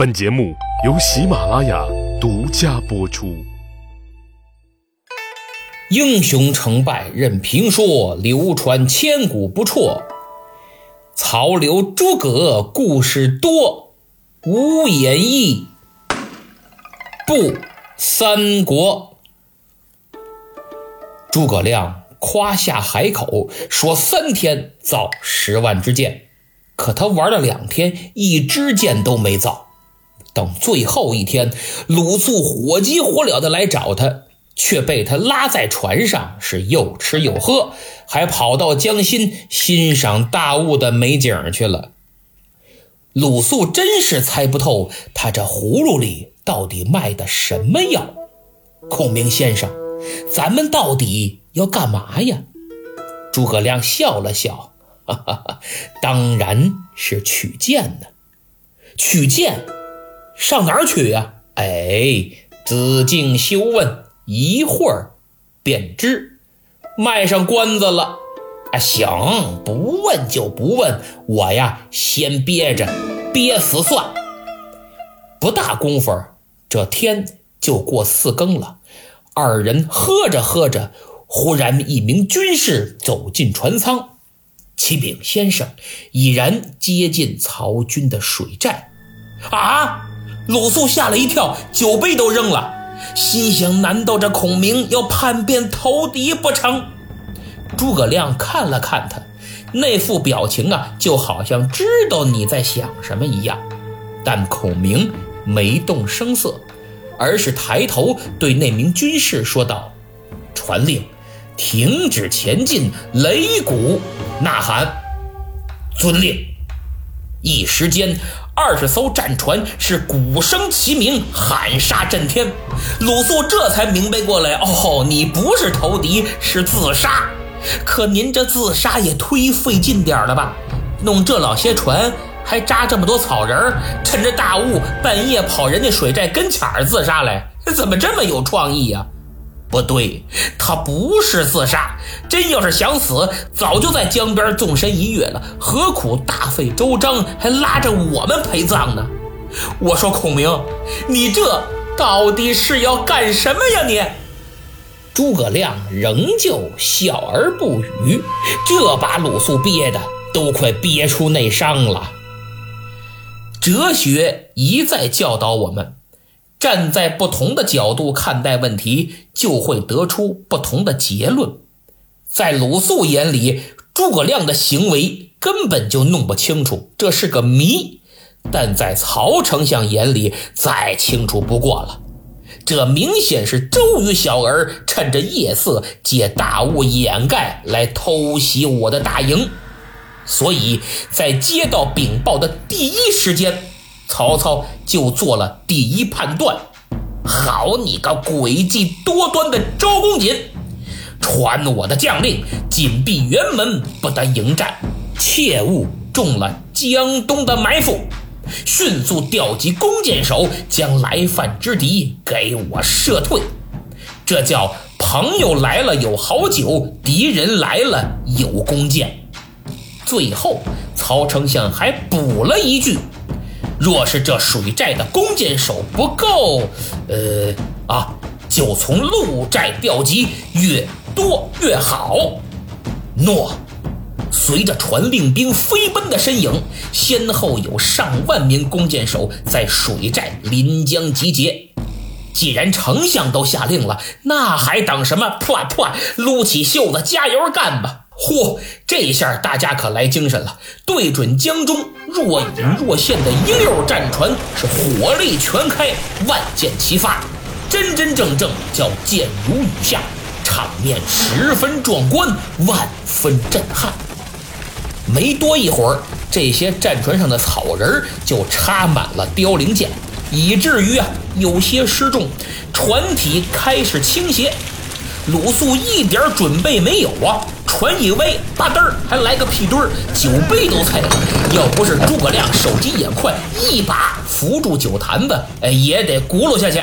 本节目由喜马拉雅独家播出。英雄成败任评说，流传千古不辍。曹刘诸葛故事多，无演义不三国。诸葛亮夸下海口，说三天造十万支箭，可他玩了两天，一支箭都没造。等最后一天，鲁肃火急火燎的来找他，却被他拉在船上，是又吃又喝，还跑到江心欣赏大雾的美景去了。鲁肃真是猜不透他这葫芦里到底卖的什么药。孔明先生，咱们到底要干嘛呀？诸葛亮笑了笑，哈哈哈，当然是取剑呢，取剑。上哪儿取呀？哎，子敬休问，一会儿便知。卖上关子了。啊，行，不问就不问。我呀，先憋着，憋死算。不大功夫，这天就过四更了。二人喝着喝着，忽然一名军士走进船舱。启禀先生，已然接近曹军的水寨。啊！鲁肃吓了一跳，酒杯都扔了，心想：难道这孔明要叛变投敌不成？诸葛亮看了看他，那副表情啊，就好像知道你在想什么一样。但孔明没动声色，而是抬头对那名军士说道：“传令，停止前进，擂鼓呐喊。”遵令。一时间。二十艘战船是鼓声齐鸣，喊杀震天。鲁肃这才明白过来，哦，你不是投敌，是自杀。可您这自杀也忒费劲点了吧？弄这老些船，还扎这么多草人儿趁着大雾半夜跑人家水寨跟前儿自杀来，怎么这么有创意呀？不对，他不是自杀。真要是想死，早就在江边纵身一跃了，何苦大费周章还拉着我们陪葬呢？我说孔明，你这到底是要干什么呀？你？诸葛亮仍旧笑而不语，这把鲁肃憋的都快憋出内伤了。哲学一再教导我们。站在不同的角度看待问题，就会得出不同的结论。在鲁肃眼里，诸葛亮的行为根本就弄不清楚，这是个谜；但在曹丞相眼里，再清楚不过了。这明显是周瑜小儿趁着夜色借大雾掩盖来偷袭我的大营，所以在接到禀报的第一时间。曹操就做了第一判断，好你个诡计多端的周公瑾，传我的将令，紧闭辕门，不得迎战，切勿中了江东的埋伏，迅速调集弓箭手，将来犯之敌给我射退。这叫朋友来了有好酒，敌人来了有弓箭。最后，曹丞相还补了一句。若是这水寨的弓箭手不够，呃啊，就从陆寨调集，越多越好。诺。随着传令兵飞奔的身影，先后有上万名弓箭手在水寨临江集结。既然丞相都下令了，那还等什么？破破，撸起袖子，加油干吧！嚯，这下大家可来精神了，对准江中若隐若现的一溜战船，是火力全开，万箭齐发，真真正正叫箭如雨下，场面十分壮观，万分震撼。没多一会儿，这些战船上的草人就插满了凋零箭，以至于啊有些失重，船体开始倾斜。鲁肃一点准备没有啊！船一歪，吧嘚儿还来个屁墩儿，酒杯都碎了。要不是诸葛亮手疾眼快，一把扶住酒坛子，哎，也得轱辘下去。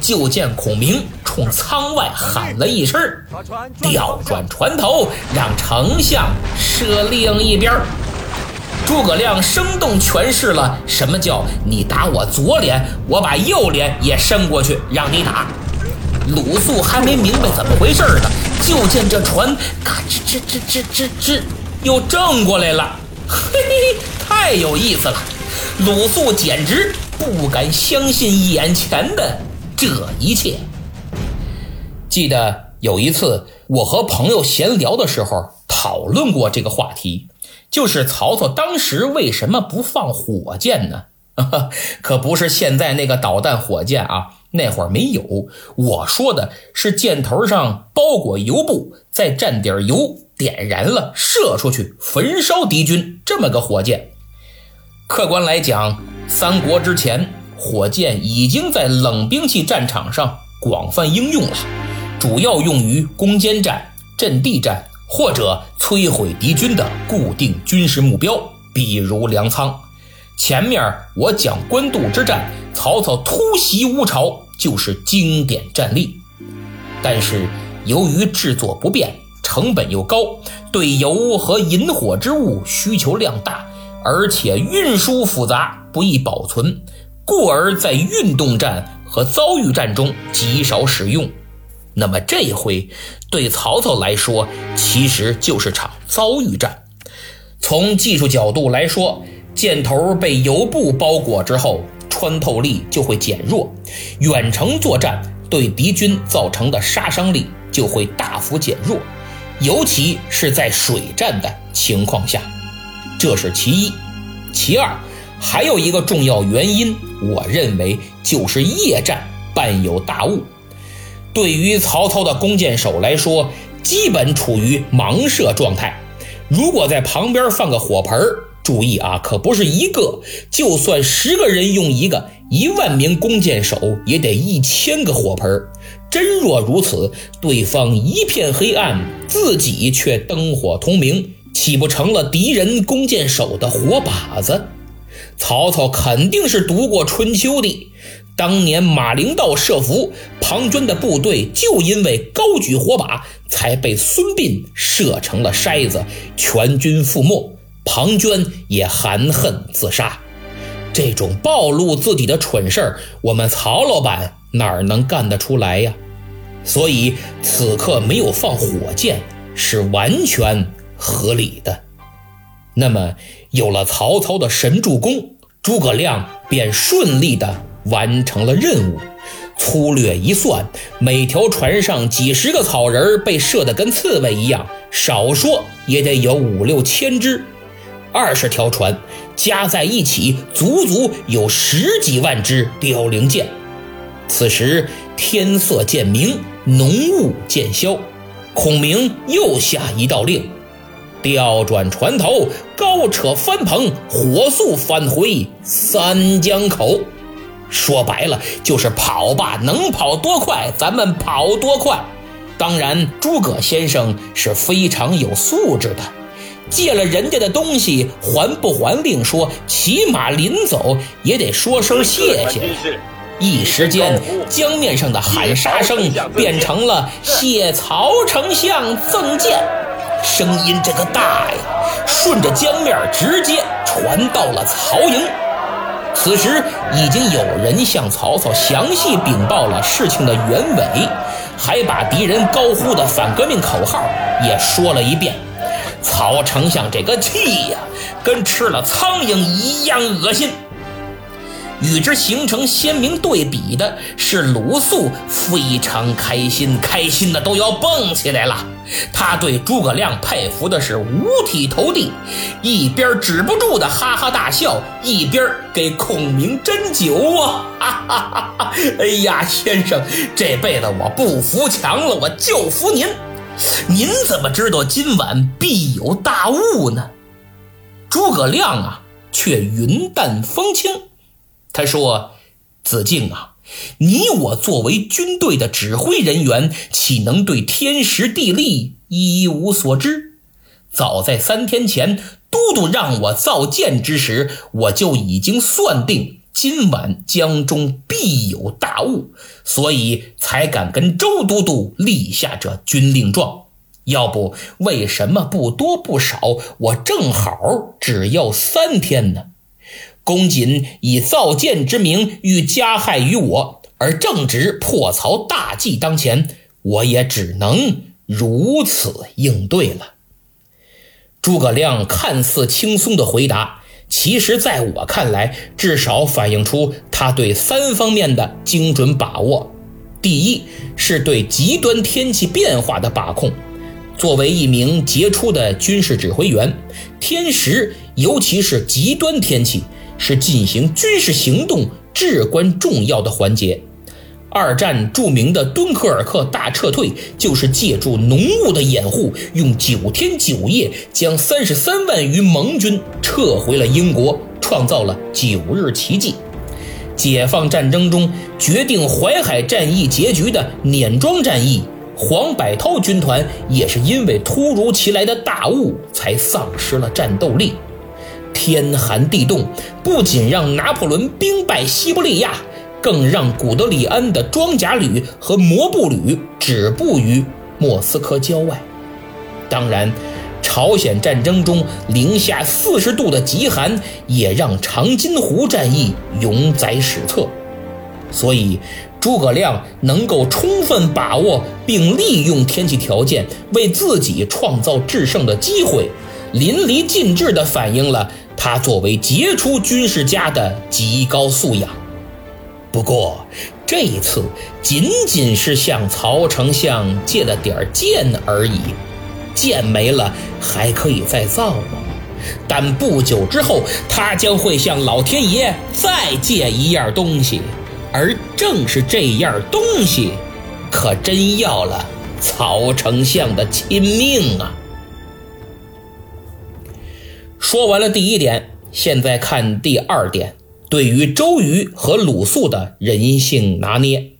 就见孔明冲舱外喊了一声：“调转船头，让丞相射另一边。”诸葛亮生动诠释了什么叫你打我左脸，我把右脸也伸过去让你打。鲁肃还没明白怎么回事呢，就见这船咔吱吱吱吱吱吱又正过来了，嘿 嘿，太有意思了！鲁肃简直不敢相信眼前的这一切。记得有一次，我和朋友闲聊的时候讨论过这个话题。就是曹操当时为什么不放火箭呢？可不是现在那个导弹火箭啊，那会儿没有。我说的是箭头上包裹油布，再蘸点油，点燃了，射出去焚烧敌军，这么个火箭。客观来讲，三国之前，火箭已经在冷兵器战场上广泛应用了，主要用于攻坚战、阵地战。或者摧毁敌军的固定军事目标，比如粮仓。前面我讲官渡之战，曹操突袭乌巢就是经典战例。但是由于制作不便，成本又高，对油和引火之物需求量大，而且运输复杂，不易保存，故而在运动战和遭遇战中极少使用。那么这回对曹操来说，其实就是场遭遇战。从技术角度来说，箭头被油布包裹之后，穿透力就会减弱，远程作战对敌军造成的杀伤力就会大幅减弱，尤其是在水战的情况下，这是其一。其二，还有一个重要原因，我认为就是夜战伴有大雾。对于曹操的弓箭手来说，基本处于盲射状态。如果在旁边放个火盆注意啊，可不是一个，就算十个人用一个，一万名弓箭手也得一千个火盆真若如此，对方一片黑暗，自己却灯火通明，岂不成了敌人弓箭手的活靶子？曹操肯定是读过春秋的。当年马陵道设伏，庞涓的部队就因为高举火把，才被孙膑射成了筛子，全军覆没。庞涓也含恨自杀。这种暴露自己的蠢事儿，我们曹老板哪能干得出来呀？所以此刻没有放火箭是完全合理的。那么有了曹操的神助攻，诸葛亮便顺利的。完成了任务，粗略一算，每条船上几十个草人被射得跟刺猬一样，少说也得有五六千只。二十条船加在一起，足足有十几万只凋零箭。此时天色渐明，浓雾渐消，孔明又下一道令：调转船头，高扯帆篷，火速返回三江口。说白了就是跑吧，能跑多快咱们跑多快。当然，诸葛先生是非常有素质的，借了人家的东西还不还另说，起码临走也得说声谢谢。一时间，江面上的喊杀声变成了“谢曹丞相赠剑”，声音这个大呀，顺着江面直接传到了曹营。此时已经有人向曹操详细禀报了事情的原委，还把敌人高呼的反革命口号也说了一遍。曹丞相这个气呀，跟吃了苍蝇一样恶心。与之形成鲜明对比的是，鲁肃非常开心，开心的都要蹦起来了。他对诸葛亮佩服的是五体投地，一边止不住的哈哈大笑，一边给孔明斟酒啊！哈哈哈哈！哎呀，先生，这辈子我不服强了，我就服您。您怎么知道今晚必有大雾呢？诸葛亮啊，却云淡风轻。他说：“子敬啊，你我作为军队的指挥人员，岂能对天时地利一无所知？早在三天前，都督让我造舰之时，我就已经算定今晚江中必有大雾，所以才敢跟周都督立下这军令状。要不为什么不多不少，我正好只要三天呢？公瑾以造舰之名欲加害于我，而正值破曹大计当前，我也只能如此应对了。诸葛亮看似轻松的回答，其实在我看来，至少反映出他对三方面的精准把握。第一，是对极端天气变化的把控。作为一名杰出的军事指挥员，天时，尤其是极端天气。是进行军事行动至关重要的环节。二战著名的敦刻尔克大撤退，就是借助浓雾的掩护，用九天九夜将三十三万余盟军撤回了英国，创造了九日奇迹。解放战争中决定淮海战役结局的碾庄战役，黄百韬军团也是因为突如其来的大雾才丧失了战斗力。天寒地冻，不仅让拿破仑兵败西伯利亚，更让古德里安的装甲旅和摩步旅止步于莫斯科郊外。当然，朝鲜战争中零下四十度的极寒，也让长津湖战役永载史册。所以，诸葛亮能够充分把握并利用天气条件，为自己创造制胜的机会，淋漓尽致地反映了。他作为杰出军事家的极高素养，不过这一次仅仅是向曹丞相借了点剑而已，剑没了还可以再造吗？但不久之后，他将会向老天爷再借一样东西，而正是这样东西，可真要了曹丞相的亲命啊！说完了第一点，现在看第二点，对于周瑜和鲁肃的人性拿捏。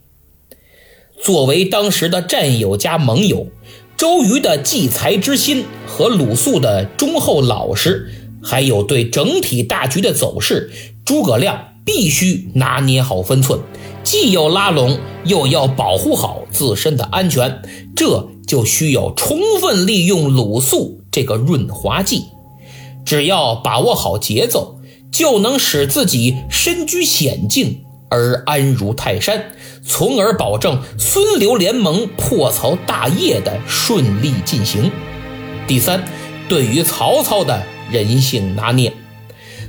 作为当时的战友加盟友，周瑜的济财之心和鲁肃的忠厚老实，还有对整体大局的走势，诸葛亮必须拿捏好分寸，既要拉拢，又要保护好自身的安全，这就需要充分利用鲁肃这个润滑剂。只要把握好节奏，就能使自己身居险境而安如泰山，从而保证孙刘联盟破曹大业的顺利进行。第三，对于曹操的人性拿捏，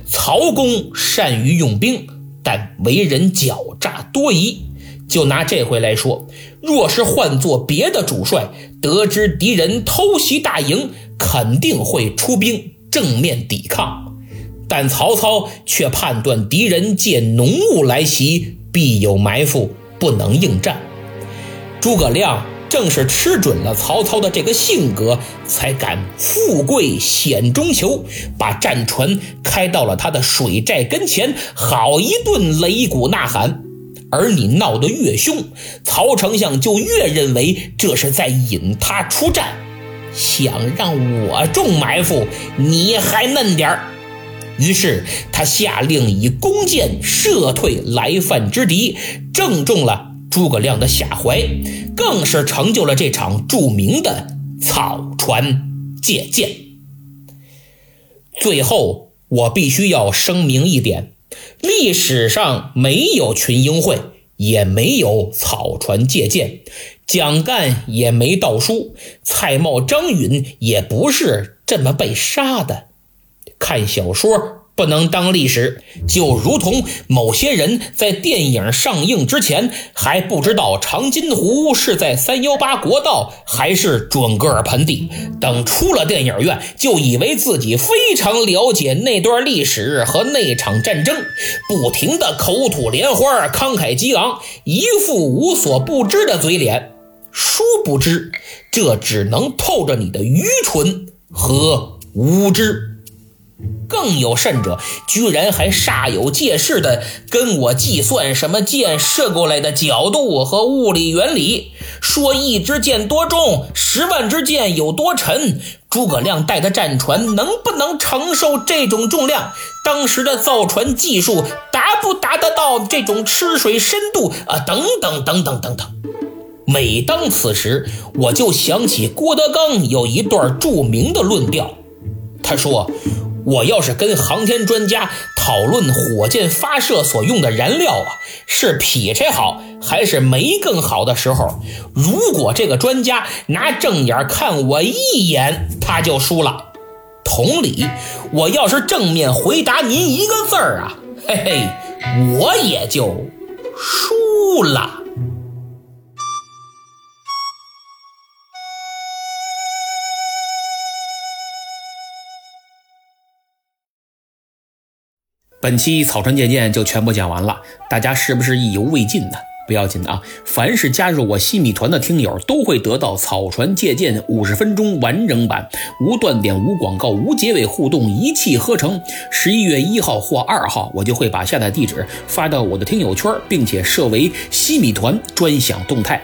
曹公善于用兵，但为人狡诈多疑。就拿这回来说，若是换做别的主帅，得知敌人偷袭大营，肯定会出兵。正面抵抗，但曹操却判断敌人借浓雾来袭，必有埋伏，不能应战。诸葛亮正是吃准了曹操的这个性格，才敢富贵险中求，把战船开到了他的水寨跟前，好一顿擂鼓呐喊。而你闹得越凶，曹丞相就越认为这是在引他出战。想让我中埋伏，你还嫩点儿。于是他下令以弓箭射退来犯之敌，正中了诸葛亮的下怀，更是成就了这场著名的草船借箭。最后，我必须要声明一点：历史上没有群英会，也没有草船借箭。蒋干也没盗书，蔡瑁、张允也不是这么被杀的。看小说不能当历史，就如同某些人在电影上映之前还不知道长津湖是在三幺八国道还是准噶尔盆地，等出了电影院就以为自己非常了解那段历史和那场战争，不停的口吐莲花，慷慨激昂，一副无所不知的嘴脸。殊不知，这只能透着你的愚蠢和无知。更有甚者，居然还煞有介事的跟我计算什么箭射过来的角度和物理原理，说一支箭多重，十万支箭有多沉，诸葛亮带的战船能不能承受这种重量？当时的造船技术达不达得到这种吃水深度啊？等等等等等等。每当此时，我就想起郭德纲有一段著名的论调。他说：“我要是跟航天专家讨论火箭发射所用的燃料啊，是劈柴好还是煤更好的时候，如果这个专家拿正眼看我一眼，他就输了。同理，我要是正面回答您一个字儿啊，嘿嘿，我也就输了。”本期草船借箭就全部讲完了，大家是不是意犹未尽呢？不要紧的啊，凡是加入我西米团的听友都会得到草船借箭五十分钟完整版，无断点、无广告、无结尾互动，一气呵成。十一月一号或二号，我就会把下载地址发到我的听友圈，并且设为西米团专享动态。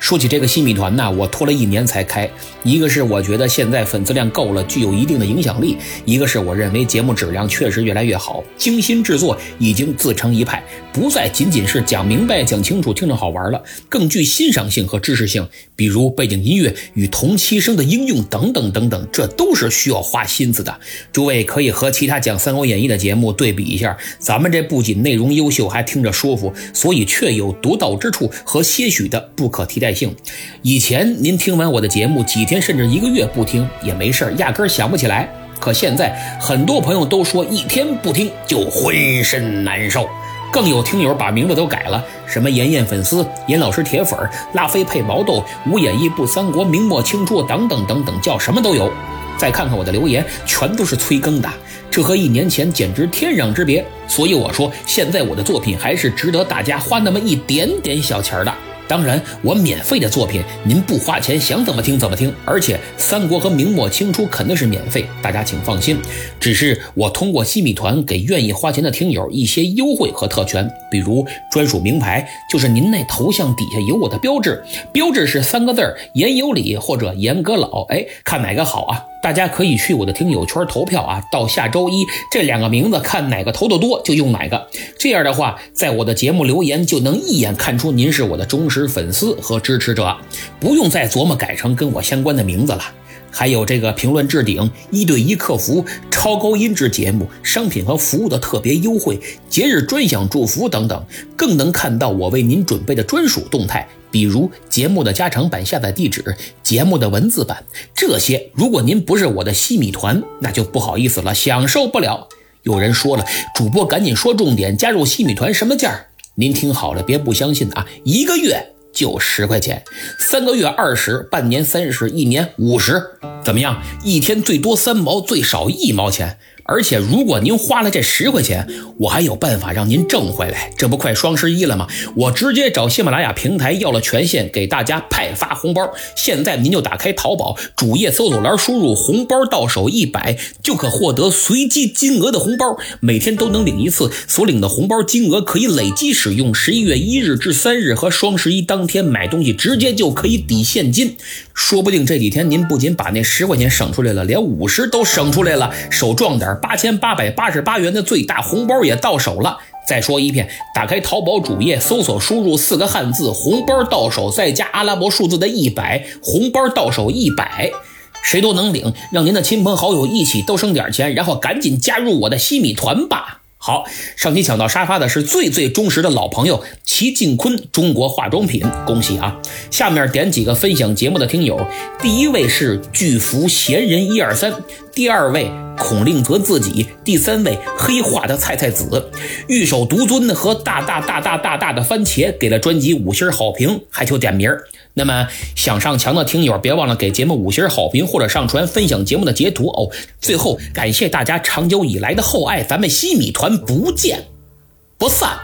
说起这个新米团呢，我拖了一年才开。一个是我觉得现在粉丝量够了，具有一定的影响力；一个是我认为节目质量确实越来越好，精心制作已经自成一派，不再仅仅是讲明白、讲清楚、听着好玩了，更具欣赏性和知识性。比如背景音乐与同期声的应用等等等等，这都是需要花心思的。诸位可以和其他讲《三国演义》的节目对比一下，咱们这不仅内容优秀，还听着舒服，所以确有独到之处和些许的不可替代。性，以前您听完我的节目几天甚至一个月不听也没事压根想不起来。可现在很多朋友都说一天不听就浑身难受，更有听友把名字都改了，什么严艳粉丝、严老师铁粉、拉菲配毛豆、无演义不三国、明末清初等等等等，叫什么都有。再看看我的留言，全都是催更的，这和一年前简直天壤之别。所以我说，现在我的作品还是值得大家花那么一点点小钱的。当然，我免费的作品您不花钱想怎么听怎么听，而且三国和明末清初肯定是免费，大家请放心。只是我通过西米团给愿意花钱的听友一些优惠和特权，比如专属名牌，就是您那头像底下有我的标志，标志是三个字儿严有礼或者严阁老，哎，看哪个好啊？大家可以去我的听友圈投票啊，到下周一这两个名字看哪个投的多就用哪个。这样的话，在我的节目留言就能一眼看出您是我的忠实粉丝和支持者，不用再琢磨改成跟我相关的名字了。还有这个评论置顶、一对一客服、超高音质节目、商品和服务的特别优惠、节日专享祝福等等，更能看到我为您准备的专属动态。比如节目的加长版下载地址、节目的文字版，这些如果您不是我的西米团，那就不好意思了，享受不了。有人说了，主播赶紧说重点，加入西米团什么价？您听好了，别不相信啊！一个月就十块钱，三个月二十，半年三十，一年五十，怎么样？一天最多三毛，最少一毛钱。而且，如果您花了这十块钱，我还有办法让您挣回来。这不快双十一了吗？我直接找喜马拉雅平台要了权限，给大家派发红包。现在您就打开淘宝主页搜索栏，输入“红包到手一百”，就可获得随机金额的红包，每天都能领一次。所领的红包金额可以累积使用，十一月一日至三日和双十一当天买东西，直接就可以抵现金。说不定这几天您不仅把那十块钱省出来了，连五十都省出来了，手壮点。八千八百八十八元的最大红包也到手了。再说一遍，打开淘宝主页，搜索输入四个汉字“红包到手”，再加阿拉伯数字的一百，红包到手一百，谁都能领。让您的亲朋好友一起都省点钱，然后赶紧加入我的西米团吧。好，上期抢到沙发的是最最忠实的老朋友齐静坤，中国化妆品，恭喜啊！下面点几个分享节目的听友，第一位是巨福闲人一二三，第二位孔令泽自己，第三位黑化的菜菜子，玉手独尊和大大大大大大的番茄给了专辑五星好评，还求点名儿。那么想上墙的听友，别忘了给节目五星好评或者上传分享节目的截图哦。最后感谢大家长久以来的厚爱，咱们西米团不见不散。